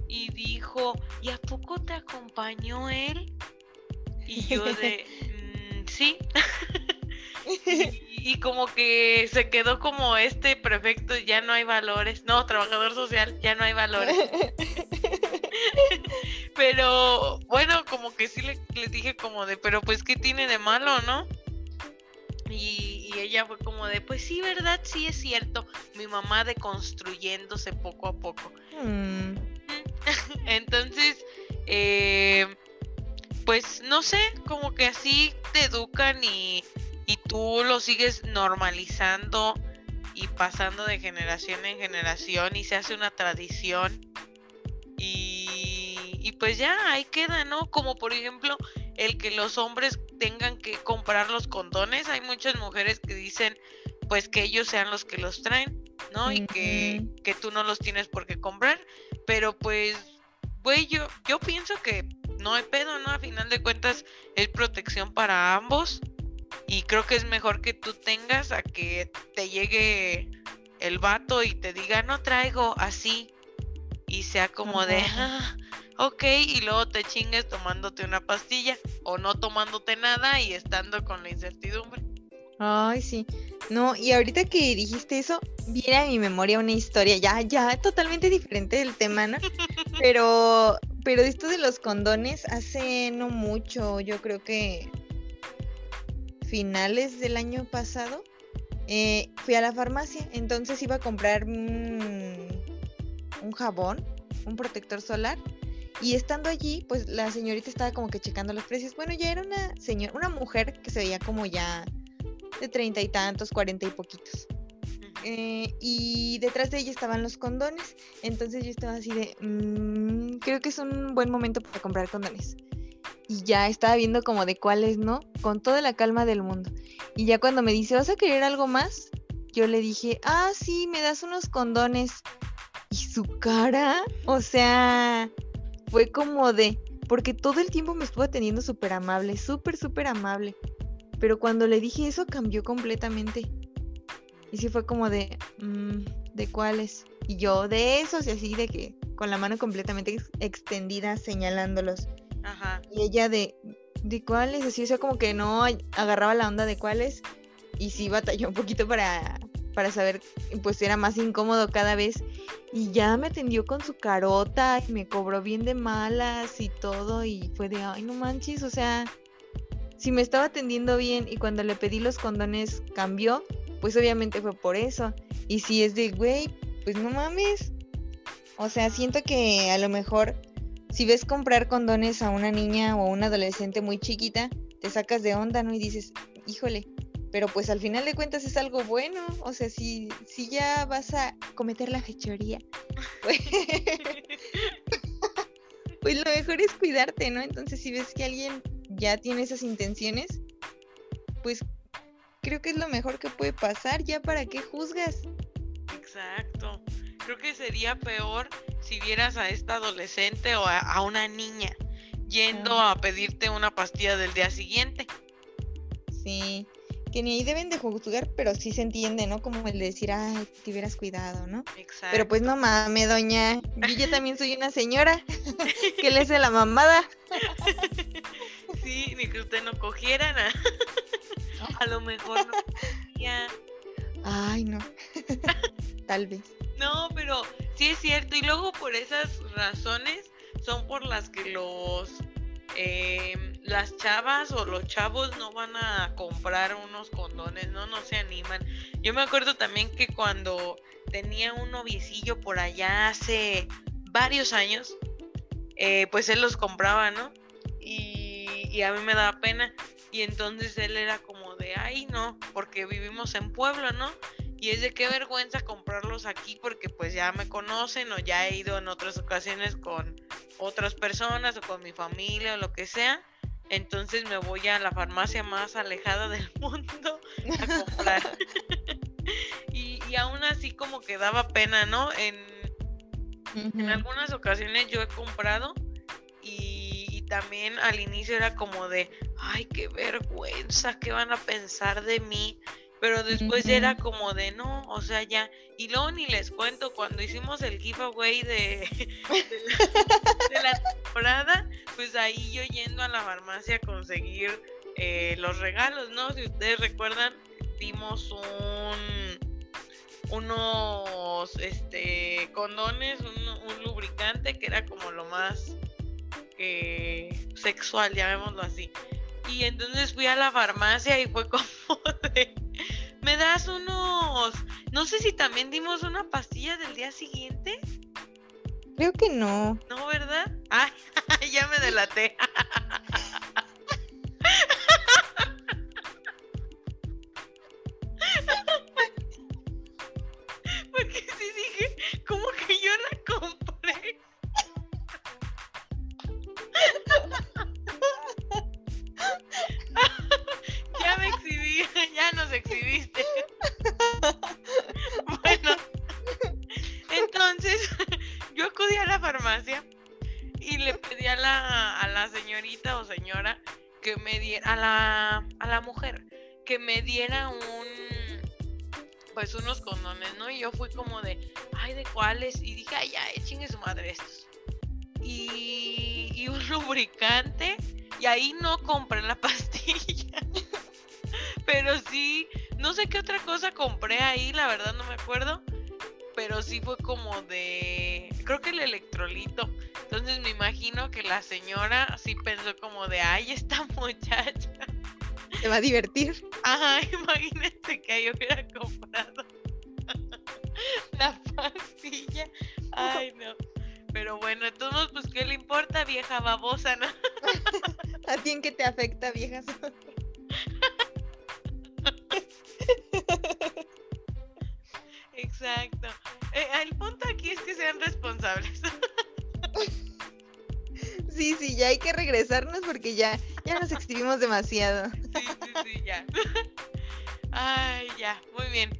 Y dijo, ¿y a poco te acompañó él? Y yo de, "Mm, sí. y, y como que se quedó como este prefecto, ya no hay valores. No, trabajador social, ya no hay valores. Pero bueno, como que sí le, les dije como de, pero pues ¿qué tiene de malo, no? Y, y ella fue como de, pues sí, ¿verdad? Sí es cierto. Mi mamá deconstruyéndose poco a poco. Mm, Entonces, eh, pues no sé, como que así te educan y, y tú lo sigues normalizando y pasando de generación en generación y se hace una tradición. Y, y pues ya ahí queda, ¿no? Como por ejemplo el que los hombres tengan que comprar los condones. Hay muchas mujeres que dicen pues que ellos sean los que los traen, ¿no? Y que, que tú no los tienes por qué comprar. Pero pues, güey, yo, yo pienso que no hay pedo, ¿no? A final de cuentas es protección para ambos. Y creo que es mejor que tú tengas a que te llegue el vato y te diga, no traigo así. Y sea como de, ah, ok, y luego te chingues tomándote una pastilla o no tomándote nada y estando con la incertidumbre. Ay, sí. No, y ahorita que dijiste eso, viene a mi memoria una historia, ya, ya, totalmente diferente del tema, ¿no? Pero, pero esto de los condones, hace no mucho, yo creo que finales del año pasado, eh, fui a la farmacia, entonces iba a comprar un, un jabón, un protector solar, y estando allí, pues la señorita estaba como que checando los precios. Bueno, ya era una señora, una mujer que se veía como ya de treinta y tantos, cuarenta y poquitos. Eh, y detrás de ella estaban los condones. Entonces yo estaba así de, mm, creo que es un buen momento para comprar condones. Y ya estaba viendo como de cuáles no, con toda la calma del mundo. Y ya cuando me dice, ¿vas a querer algo más? Yo le dije, ah, sí, me das unos condones. Y su cara, o sea, fue como de, porque todo el tiempo me estuvo atendiendo súper amable, súper, súper amable. Pero cuando le dije eso cambió completamente. Y sí fue como de, mm, ¿de cuáles? Y yo de esos y así de que con la mano completamente extendida señalándolos. Ajá. Y ella de, ¿de cuáles? Así, o sea, como que no agarraba la onda de cuáles. Y sí batalló un poquito para, para saber, pues era más incómodo cada vez. Y ya me atendió con su carota me cobró bien de malas y todo. Y fue de, ay, no manches, o sea, si me estaba atendiendo bien y cuando le pedí los condones cambió, pues obviamente fue por eso. Y si es de, güey, pues no mames. O sea, siento que a lo mejor si ves comprar condones a una niña o a una adolescente muy chiquita, te sacas de onda, ¿no? Y dices, híjole, pero pues al final de cuentas es algo bueno. O sea, si, si ya vas a cometer la fechoría, pues, pues lo mejor es cuidarte, ¿no? Entonces si ves que alguien ya tiene esas intenciones, pues creo que es lo mejor que puede pasar, ya para qué juzgas. Exacto. Creo que sería peor si vieras a esta adolescente o a, una niña yendo a pedirte una pastilla del día siguiente. Sí, que ni ahí deben de juzgar, pero sí se entiende, ¿no? Como el de decir, ay, te hubieras cuidado, ¿no? Exacto. Pero pues no mames, doña, yo también soy una señora que le hace la mamada. Sí, ni que usted no cogiera nada. A lo mejor no. Ay, no. Tal vez. No, pero sí es cierto. Y luego por esas razones son por las que los eh, las chavas o los chavos no van a comprar unos condones, no, no se animan. Yo me acuerdo también que cuando tenía un noviecillo por allá hace varios años, eh, pues él los compraba, ¿no? y a mí me daba pena. Y entonces él era como de, ay, no, porque vivimos en Puebla, ¿no? Y es de qué vergüenza comprarlos aquí porque pues ya me conocen o ya he ido en otras ocasiones con otras personas o con mi familia o lo que sea. Entonces me voy a la farmacia más alejada del mundo a comprar. y, y, aún así como que daba pena, ¿no? En, en algunas ocasiones yo he comprado también al inicio era como de, ay, qué vergüenza, ¿qué van a pensar de mí? Pero después era como de, no, o sea, ya. Y luego ni les cuento, cuando hicimos el giveaway de, de, la, temporada, pues ahí yo yendo a la farmacia a conseguir eh, los regalos, ¿no? Si ustedes recuerdan, dimos un unos este condones, un, un lubricante que era como lo más sexual, llamémoslo así. Y entonces fui a la farmacia y fue como de, ¿me das unos, no sé si también dimos una pastilla del día siguiente? Creo que no. No, ¿verdad? Ay, ya me delaté. Porque sí dije, como que diera un, pues unos condones, ¿no? Y yo fui como de, ay, ¿de cuáles? Y dije, ay, ya, chingue su madre estos. Y, un lubricante, y ahí no compré la pastilla. Pero sí, no sé qué otra cosa compré ahí, la verdad no me acuerdo. Pero sí fue como de, creo que el electrolito. Entonces me imagino que la señora sí pensó como de, ay, esta muchacha. Se va a divertir. Ajá, imagínate que yo hubiera comprado la pastilla. Ay, no. Pero bueno, entonces, pues, ¿qué le importa, vieja babosa, no? ¿A ti en qué te afecta, vieja? Exacto. Eh, el punto aquí es que sean responsables. Sí, sí, ya hay que regresarnos porque ya, ya nos exhibimos demasiado. Sí, sí, sí, ya. Ay, ya, muy bien.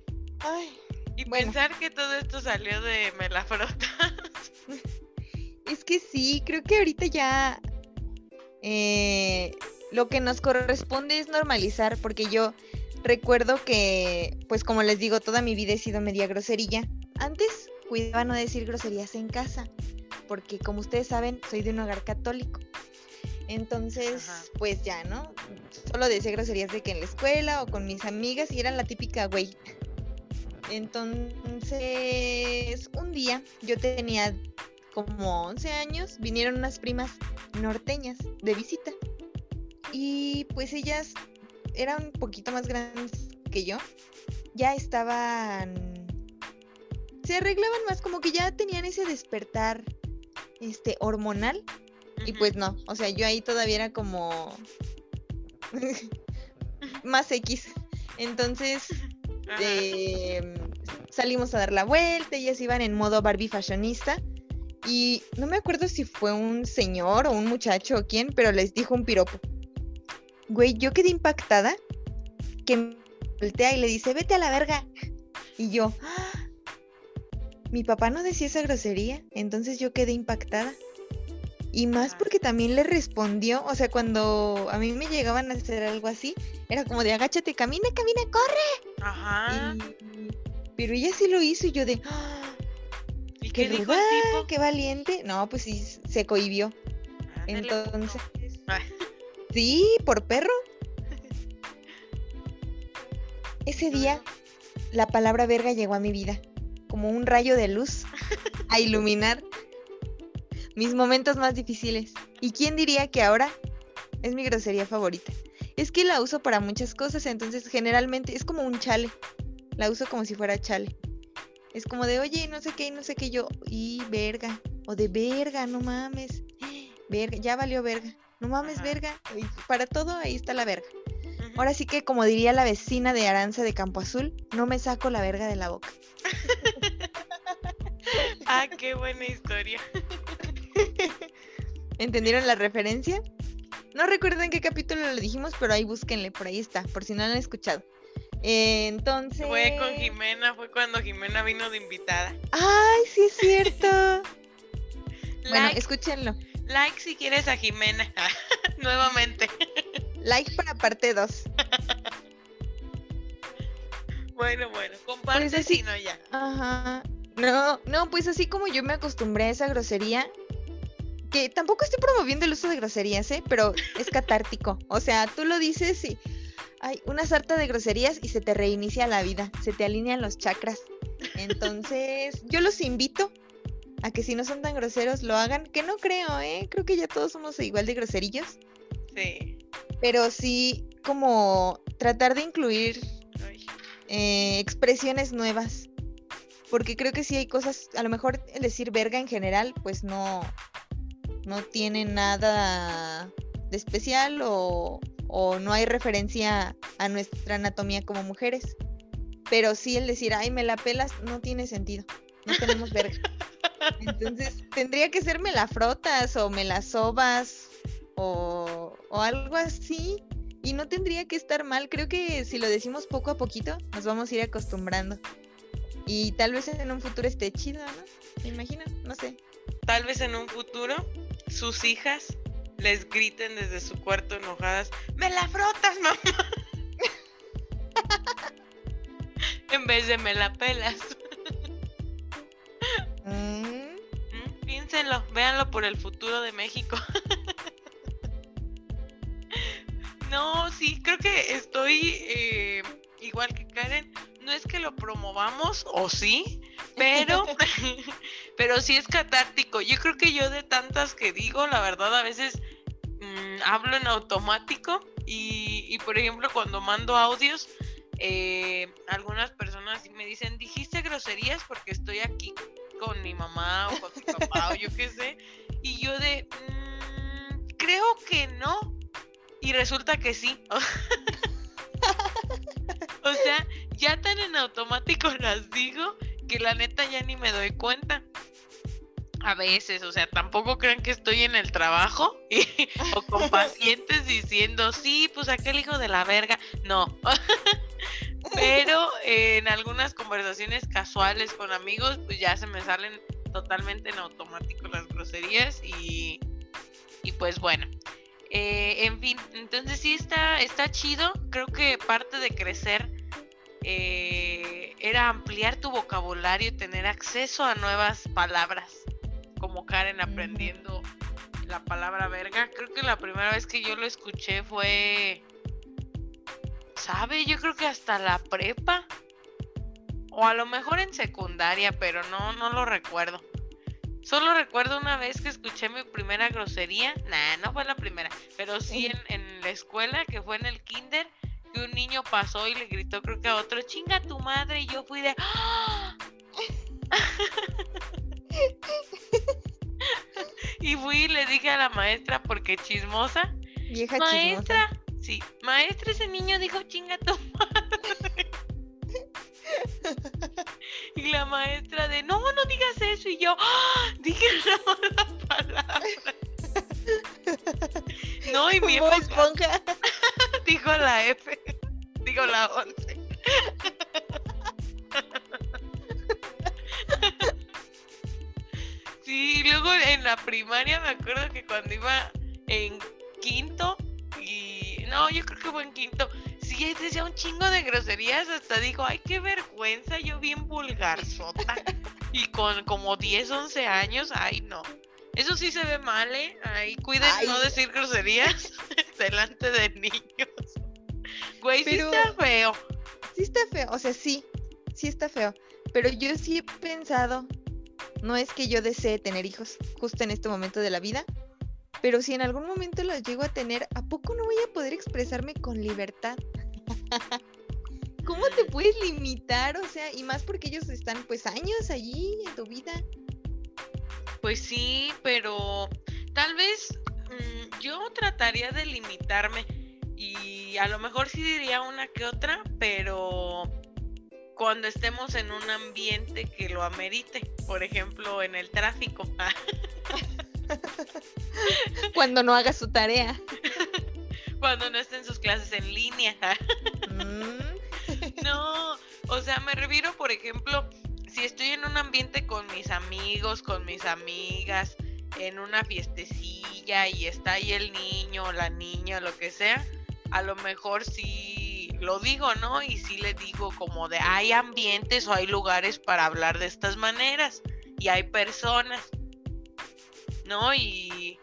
Ay, y pensar que todo esto salió de Melafrotas. Es que sí, creo que ahorita ya eh, lo que nos corresponde es normalizar, porque yo recuerdo que, pues como les digo, toda mi vida he sido media groserilla. Antes cuidaba no decir groserías en casa, porque como ustedes saben, soy de un hogar católico. Entonces, pues ya, ¿no? Solo decía groserías de que en la escuela o con mis amigas y era la típica güey. Entonces, un día yo tenía como 11 años, vinieron unas primas norteñas de visita. Y pues ellas eran un poquito más grandes que yo. Ya estaban... Se arreglaban más, como que ya tenían ese despertar este hormonal. Y pues no, o sea, yo ahí todavía era como más X. Entonces em, salimos a dar la vuelta, ellas iban en modo Barbie fashionista. Y no me acuerdo si fue un señor o un muchacho o quién, pero les dijo un piropo. Güey, yo quedé impactada que me voltea y le dice, vete a la verga. Y yo, ¡Ah! Mi papá no decía esa grosería, entonces yo quedé impactada. Y más porque también le respondió, o sea, cuando a mí me llegaban a hacer algo así, era como de agáchate, camina, camina, corre. Ajá. pero ella sí lo hizo y yo de, ¡Ah! ¿Y qué, dijo el tipo? Qué valiente. No, pues sí, se cohibió. Entonces, sí, por perro. Ese día, la palabra verga llegó a mi vida, como un rayo de luz, a iluminar mis momentos más difíciles. ¿Y quién diría que ahora es mi grosería favorita? Es que la uso para muchas cosas, entonces generalmente es como un chale. La uso como si fuera chale. Es como de, oye, no sé qué, no sé qué yo, y verga, o de verga, no mames, verga, ya valió verga, no mames, verga, para todo ahí está la verga. Ahora sí que, como diría la vecina de Aranza de Campo Azul, no me saco la verga de la boca. ah, qué buena historia. ¿Entendieron la referencia? No recuerdo en qué capítulo lo dijimos, pero ahí búsquenle, por ahí está, por si no lo han escuchado. entonces. Fue con Jimena, fue cuando Jimena vino de invitada. ¡Ay, sí es cierto! bueno, escúchenlo. Like si quieres a Jimena. Nuevamente. like para parte 2. bueno, bueno, comparte pues si no ya. Ajá. No, no, pues así como yo me acostumbré a esa grosería, que tampoco estoy promoviendo el uso de groserías, ¿eh? Pero es catártico. O sea, tú lo dices y hay una sarta de groserías y se te reinicia la vida, se te alinean los chakras. Entonces, yo los invito a que si no son tan groseros lo hagan, que no creo, ¿eh? Creo que ya todos somos igual de groserillos. Sí. Pero sí como tratar de incluir eh, expresiones nuevas porque creo que sí hay cosas, a lo mejor el decir verga en general, pues no, no tiene nada de especial o, o no hay referencia a nuestra anatomía como mujeres. Pero sí el decir, ay, me la pelas, no tiene sentido. No tenemos verga. Entonces, tendría que ser me la frotas o me la sobas o, o algo así. Y no tendría que estar mal. Creo que si lo decimos poco a poquito, nos vamos a ir acostumbrando. Y tal vez en un futuro esté chido, ¿no? ¿Me imagino? No sé. Tal vez en un futuro sus hijas les griten desde su cuarto enojadas, me la frotas, mamá. en vez de me la pelas. Mm. Mm, piénsenlo, véanlo por el futuro de México. no, sí, creo que estoy eh, igual que Karen. No es que lo promovamos, o sí, pero, pero sí es catártico. Yo creo que yo de tantas que digo, la verdad, a veces mm, hablo en automático y, y, por ejemplo, cuando mando audios, eh, algunas personas me dicen, dijiste groserías porque estoy aquí con mi mamá o con mi papá o yo qué sé. Y yo de, mm, creo que no. Y resulta que sí. o sea, ya tan en automático las digo que la neta ya ni me doy cuenta. A veces, o sea, tampoco crean que estoy en el trabajo o con pacientes diciendo, sí, pues aquel hijo de la verga. No. Pero en algunas conversaciones casuales con amigos, pues ya se me salen totalmente en automático las groserías y, y pues bueno. Eh, en fin, entonces sí está, está chido. Creo que parte de crecer eh, era ampliar tu vocabulario y tener acceso a nuevas palabras, como Karen aprendiendo la palabra verga. Creo que la primera vez que yo lo escuché fue, ¿sabe? Yo creo que hasta la prepa. O a lo mejor en secundaria, pero no, no lo recuerdo. Solo recuerdo una vez que escuché mi primera grosería. Nah, no fue la primera, pero sí en, en la escuela, que fue en el kinder que un niño pasó y le gritó creo que a otro, chinga tu madre, y yo fui de... ¡Ah! y fui y le dije a la maestra porque chismosa. Vieja maestra, sí, maestra, ese niño dijo chinga tu madre. y la maestra de no, no digas eso. Y yo, ¡Ah! dije la palabra. no, y mi esponja. dijo la F. Digo la 11. Sí, luego en la primaria me acuerdo que cuando iba en quinto y no, yo creo que fue en quinto. Sí, decía un chingo de groserías, hasta dijo, ay, qué vergüenza, yo bien vulgar sota. y con como 10, 11 años, ay, no. Eso sí se ve mal, ¿eh? Ay, cuiden no decir groserías delante de niños. Güey, sí está feo. Sí está feo, o sea, sí, sí está feo. Pero yo sí he pensado, no es que yo desee tener hijos justo en este momento de la vida, pero si en algún momento los llego a tener, ¿a poco no voy a poder expresarme con libertad? ¿Cómo te puedes limitar? O sea, y más porque ellos están pues años allí en tu vida. Pues sí, pero tal vez mm, yo trataría de limitarme y a lo mejor sí diría una que otra, pero cuando estemos en un ambiente que lo amerite, por ejemplo, en el tráfico. cuando no haga su tarea. cuando no esté en sus clases en línea. Mm. no, o sea, me refiero, por ejemplo, si estoy en un ambiente con mis amigos, con mis amigas, en una fiestecilla y está ahí el niño la niña, lo que sea, a lo mejor sí lo digo, ¿no? Y sí le digo como de hay ambientes o hay lugares para hablar de estas maneras y hay personas, ¿no? Y,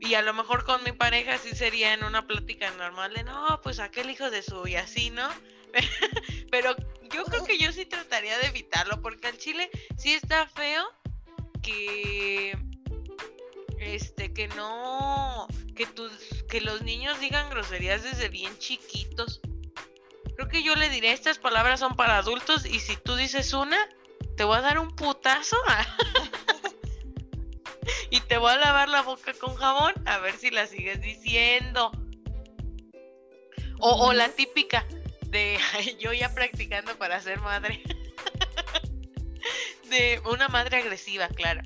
y a lo mejor con mi pareja sí sería en una plática normal de no, pues aquel hijo de su y así, ¿no? Pero yo creo que yo sí trataría de evitarlo porque al chile sí está feo que este que no que tus que los niños digan groserías desde bien chiquitos. Creo que yo le diré estas palabras son para adultos y si tú dices una, te voy a dar un putazo y te voy a lavar la boca con jabón a ver si la sigues diciendo. O, o la típica de yo ya practicando para ser madre. de una madre agresiva, claro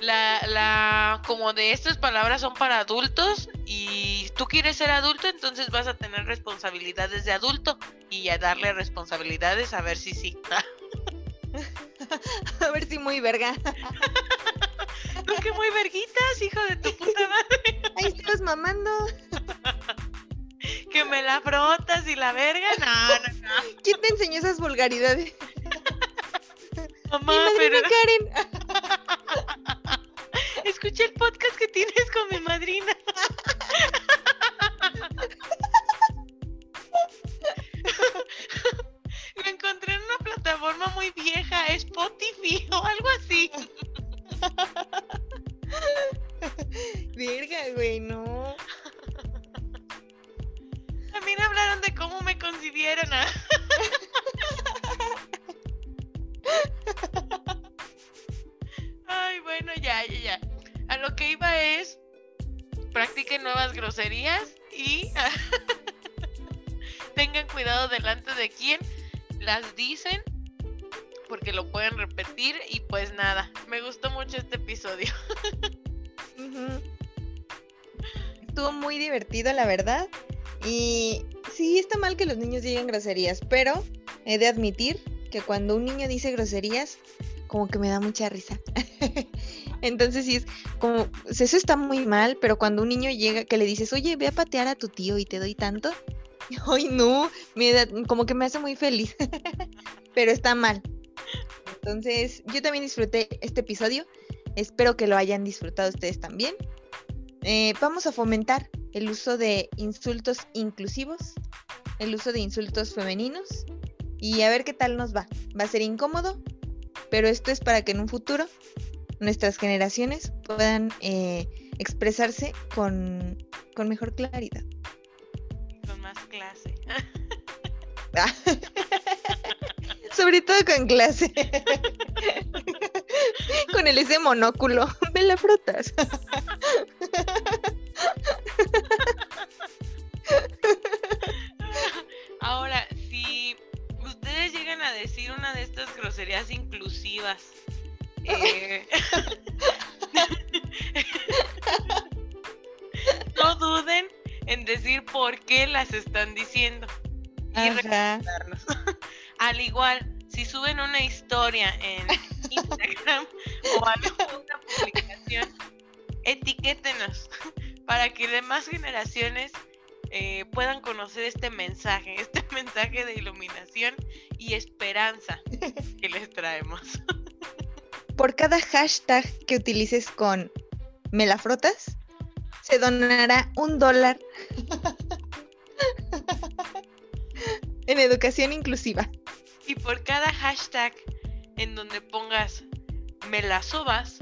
la, la, como de estas palabras son para adultos y tú quieres ser adulto, entonces vas a tener responsabilidades de adulto y a darle responsabilidades a ver si sí. a ver si muy verga. ¿No que muy verguitas, hijo de tu puta madre? Ahí estabas mamando. Que me la frotas y la verga. No, no, no. ¿Quién te enseñó esas vulgaridades? Mamá, Mi pero madrina Karen. Escucha el podcast que tienes con mi madrina. Lo encontré en una plataforma muy vieja, Spotify o algo así. Verga, güey, no. También hablaron de cómo me concibieron. ah. Bueno, ya, ya, ya. A lo que iba es, practiquen nuevas groserías y tengan cuidado delante de quién las dicen, porque lo pueden repetir y pues nada, me gustó mucho este episodio. Estuvo muy divertido, la verdad. Y sí, está mal que los niños digan groserías, pero he de admitir que cuando un niño dice groserías, como que me da mucha risa. Entonces sí es como, pues, eso está muy mal, pero cuando un niño llega, que le dices, oye, ve a patear a tu tío y te doy tanto, ay no, me da, como que me hace muy feliz, pero está mal. Entonces, yo también disfruté este episodio, espero que lo hayan disfrutado ustedes también. Eh, vamos a fomentar el uso de insultos inclusivos, el uso de insultos femeninos y a ver qué tal nos va. Va a ser incómodo, pero esto es para que en un futuro nuestras generaciones puedan eh, expresarse con, con mejor claridad. Con más clase. Ah. Sobre todo con clase. con el ese monóculo. Me la frotas. Ahora, ustedes llegan a decir una de estas groserías inclusivas, eh, no duden en decir por qué las están diciendo. Y recomendarnos. Al igual, si suben una historia en Instagram o alguna publicación, etiquétenos para que demás generaciones eh, puedan conocer este mensaje, este mensaje de iluminación y esperanza que les traemos. Por cada hashtag que utilices con me la frotas, se donará un dólar en educación inclusiva. Y por cada hashtag en donde pongas me la sobas,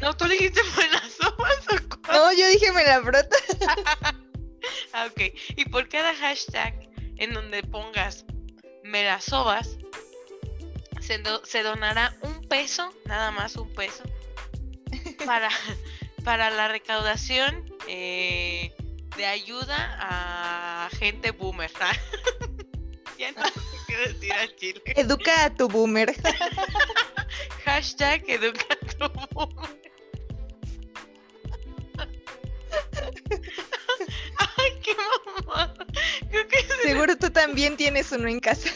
no, tú dijiste me la sobas o cuál? No, yo dije me la frotas. Ah, ok. Y por cada hashtag en donde pongas me sobas, se, do- se donará un peso, nada más un peso, para, para la recaudación eh, de ayuda a gente boomer. ya no qué decir al chile. Educa a tu boomer. Hashtag educa tu boomer. Qué. Creo que Seguro tú también tienes uno en casa.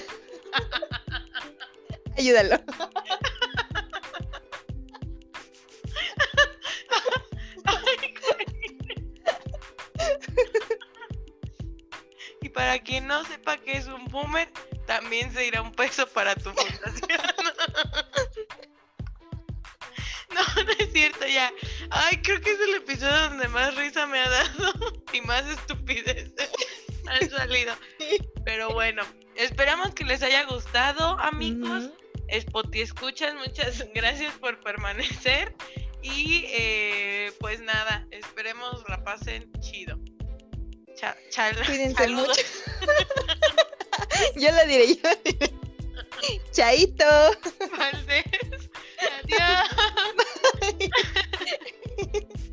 Ayúdalo. Y para quien no sepa qué es un boomer, también se irá un peso para tu fundación. No, no es cierto ya. Ay, creo que es el episodio donde más risa me ha dado y más estupideces han salido. Pero bueno, esperamos que les haya gustado, amigos. Ujú. Spoti escuchas, muchas gracias por permanecer. Y eh, pues nada, esperemos la pasen chido. Cha- chal- Cuídense saludos. mucho. yo la diré yo. Chaito. ya. dia